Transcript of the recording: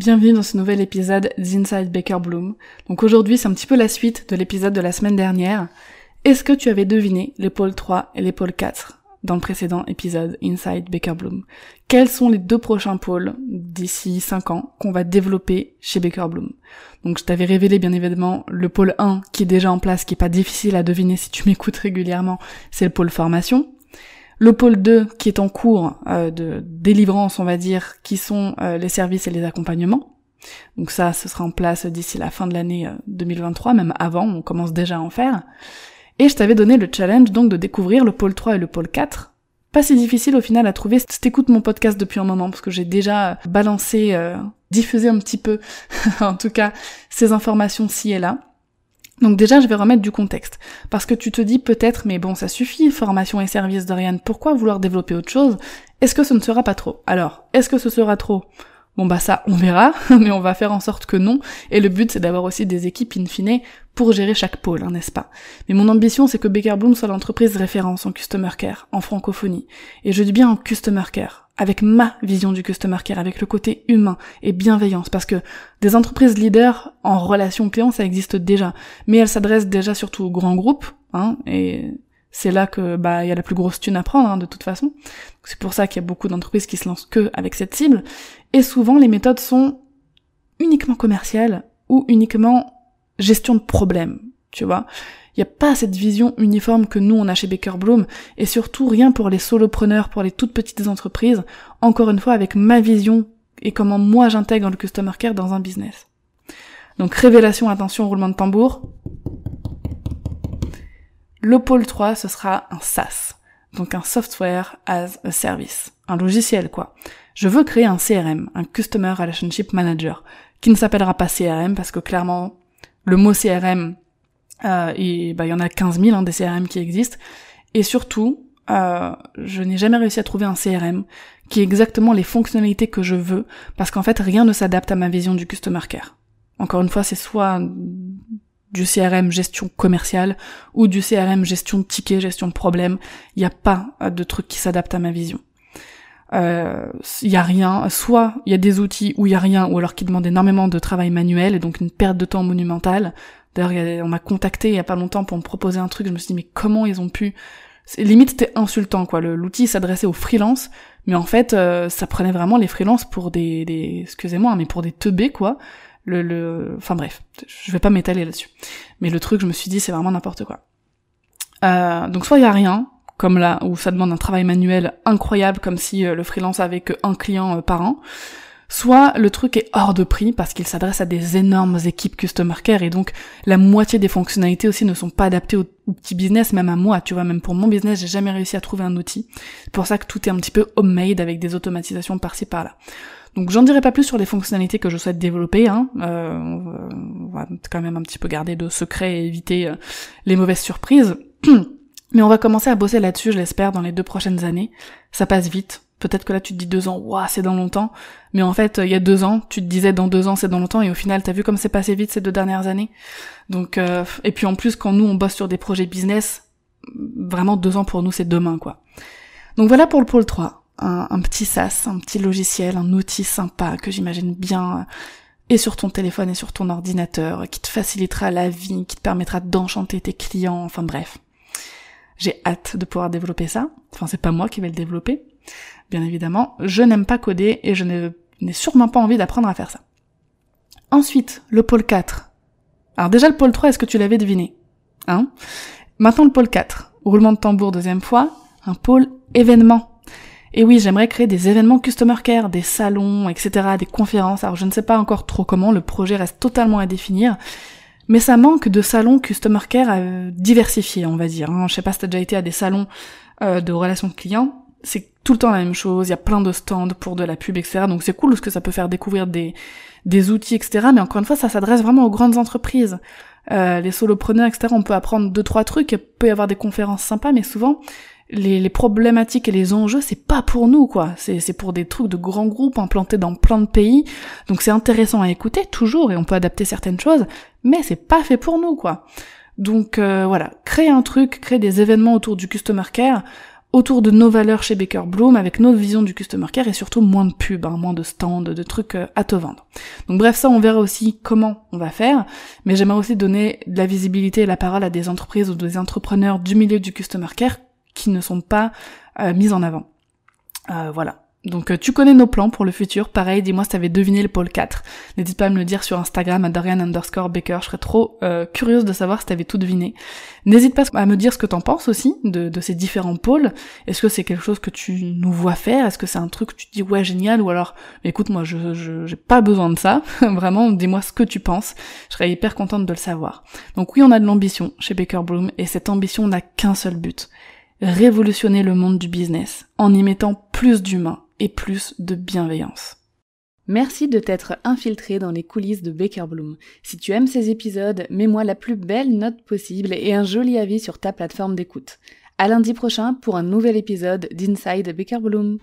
Bienvenue dans ce nouvel épisode d'Inside Baker Bloom. Donc aujourd'hui, c'est un petit peu la suite de l'épisode de la semaine dernière. Est-ce que tu avais deviné les pôles 3 et les pôles 4 dans le précédent épisode Inside Baker Bloom? Quels sont les deux prochains pôles d'ici 5 ans qu'on va développer chez Baker Bloom? Donc je t'avais révélé bien évidemment le pôle 1 qui est déjà en place, qui est pas difficile à deviner si tu m'écoutes régulièrement, c'est le pôle formation. Le pôle 2 qui est en cours euh, de délivrance, on va dire, qui sont euh, les services et les accompagnements. Donc ça, ce sera en place d'ici la fin de l'année 2023, euh, même avant, on commence déjà à en faire. Et je t'avais donné le challenge donc de découvrir le pôle 3 et le pôle 4. Pas si difficile au final à trouver si t'écoutes mon podcast depuis un moment, parce que j'ai déjà balancé, diffusé un petit peu, en tout cas, ces informations ci et là. Donc déjà, je vais remettre du contexte. Parce que tu te dis peut-être, mais bon, ça suffit, formation et service d'Oriane, pourquoi vouloir développer autre chose? Est-ce que ce ne sera pas trop? Alors, est-ce que ce sera trop? Bon bah ça, on verra, mais on va faire en sorte que non. Et le but, c'est d'avoir aussi des équipes in fine pour gérer chaque pôle, hein, n'est-ce pas? Mais mon ambition, c'est que Baker Bloom soit l'entreprise référence en customer care, en francophonie. Et je dis bien en customer care avec ma vision du customer care, avec le côté humain et bienveillance, parce que des entreprises leaders en relation client, ça existe déjà, mais elles s'adressent déjà surtout aux grands groupes, hein, et c'est là que bah il y a la plus grosse thune à prendre hein, de toute façon. C'est pour ça qu'il y a beaucoup d'entreprises qui se lancent que avec cette cible, et souvent les méthodes sont uniquement commerciales ou uniquement gestion de problèmes, tu vois. Il n'y a pas cette vision uniforme que nous on a chez Baker Bloom et surtout rien pour les solopreneurs, pour les toutes petites entreprises, encore une fois avec ma vision et comment moi j'intègre le customer care dans un business. Donc révélation, attention, roulement de tambour. Le pôle 3, ce sera un SaaS. Donc un software as a service. Un logiciel, quoi. Je veux créer un CRM, un Customer Relationship Manager, qui ne s'appellera pas CRM parce que clairement, le mot CRM, euh, bah, il y en a 15 000 hein, des CRM qui existent. Et surtout, euh, je n'ai jamais réussi à trouver un CRM qui ait exactement les fonctionnalités que je veux, parce qu'en fait, rien ne s'adapte à ma vision du customer care. Encore une fois, c'est soit du CRM gestion commerciale ou du CRM gestion de tickets, gestion de problèmes. Il n'y a pas de truc qui s'adapte à ma vision. Il euh, y a rien, soit il y a des outils où il y a rien, ou alors qui demandent énormément de travail manuel et donc une perte de temps monumentale, D'ailleurs, on m'a contacté il y a pas longtemps pour me proposer un truc. Je me suis dit mais comment ils ont pu? Limite c'était insultant quoi. L'outil s'adressait aux freelances, mais en fait euh, ça prenait vraiment les freelances pour des, des excusez-moi, mais pour des teubés quoi. Le, le, enfin bref, je vais pas m'étaler là-dessus. Mais le truc, je me suis dit c'est vraiment n'importe quoi. Euh, donc soit il y a rien, comme là où ça demande un travail manuel incroyable, comme si euh, le freelance avait que un client par an soit le truc est hors de prix parce qu'il s'adresse à des énormes équipes customer care et donc la moitié des fonctionnalités aussi ne sont pas adaptées au, petit business, même à moi, tu vois, même pour mon business, j'ai jamais réussi à trouver un outil. C'est pour ça que tout est un petit peu homemade avec des automatisations par-ci par-là. Donc j'en dirai pas plus sur les fonctionnalités que je souhaite développer, hein. Euh, on va quand même un petit peu garder de secret et éviter euh, les mauvaises surprises. Mais on va commencer à bosser là-dessus, je l'espère, dans les deux prochaines années. Ça passe vite, Peut-être que là tu te dis deux ans, waouh, c'est dans longtemps. Mais en fait, il y a deux ans, tu te disais dans deux ans c'est dans longtemps, et au final, t'as vu comme c'est passé vite ces deux dernières années. Donc, euh, et puis en plus, quand nous on bosse sur des projets business, vraiment deux ans pour nous c'est demain quoi. Donc voilà pour le pôle 3. Un, petit SaaS, un petit logiciel, un outil sympa que j'imagine bien euh, et sur ton téléphone et sur ton ordinateur, qui te facilitera la vie, qui te permettra d'enchanter tes clients, enfin bref. J'ai hâte de pouvoir développer ça. Enfin, c'est pas moi qui vais le développer, bien évidemment. Je n'aime pas coder et je n'ai sûrement pas envie d'apprendre à faire ça. Ensuite, le pôle 4. Alors déjà le pôle 3, est-ce que tu l'avais deviné? Hein? Maintenant le pôle 4. Roulement de tambour deuxième fois, un pôle événement. Et oui, j'aimerais créer des événements customer care, des salons, etc., des conférences. Alors je ne sais pas encore trop comment, le projet reste totalement à définir. Mais ça manque de salons customer care diversifiés, on va dire. Hein. Je sais pas si t'as déjà été à des salons euh, de relations clients c'est tout le temps la même chose, il y a plein de stands pour de la pub, etc. Donc c'est cool parce que ça peut faire découvrir des, des outils, etc. Mais encore une fois, ça s'adresse vraiment aux grandes entreprises. Euh, les solopreneurs, etc. On peut apprendre deux, trois trucs, il peut y avoir des conférences sympas, mais souvent, les, les problématiques et les enjeux, c'est pas pour nous, quoi. C'est pour des trucs de grands groupes implantés dans plein de pays. Donc c'est intéressant à écouter, toujours, et on peut adapter certaines choses, mais c'est pas fait pour nous, quoi. Donc euh, voilà, créer un truc, créer des événements autour du customer care, autour de nos valeurs chez Baker Bloom, avec notre vision du customer care et surtout moins de pubs, hein, moins de stands, de trucs euh, à te vendre. Donc bref, ça on verra aussi comment on va faire, mais j'aimerais aussi donner de la visibilité et la parole à des entreprises ou des entrepreneurs du milieu du customer care qui ne sont pas euh, mis en avant. Euh, voilà. Donc euh, tu connais nos plans pour le futur, pareil, dis-moi si t'avais deviné le pôle 4. N'hésite pas à me le dire sur Instagram à Dorian underscore Baker, je serais trop euh, curieuse de savoir si t'avais tout deviné. N'hésite pas à me dire ce que t'en penses aussi de, ces différents pôles. Est-ce que c'est quelque chose que tu nous vois faire? Est-ce que c'est un truc que tu dis ouais génial? Ou alors écoute moi je j'ai pas besoin de ça, vraiment dis-moi ce que tu penses, je serais hyper contente de le savoir. Donc oui on a de l'ambition chez Baker Bloom et cette ambition n'a qu'un seul but, révolutionner le monde du business en y mettant plus d'humains et plus de bienveillance. Merci de t'être infiltré dans les coulisses de Baker Bloom. Si tu aimes ces épisodes, mets-moi la plus belle note possible et un joli avis sur ta plateforme d'écoute. À lundi prochain pour un nouvel épisode d'Inside Baker Bloom.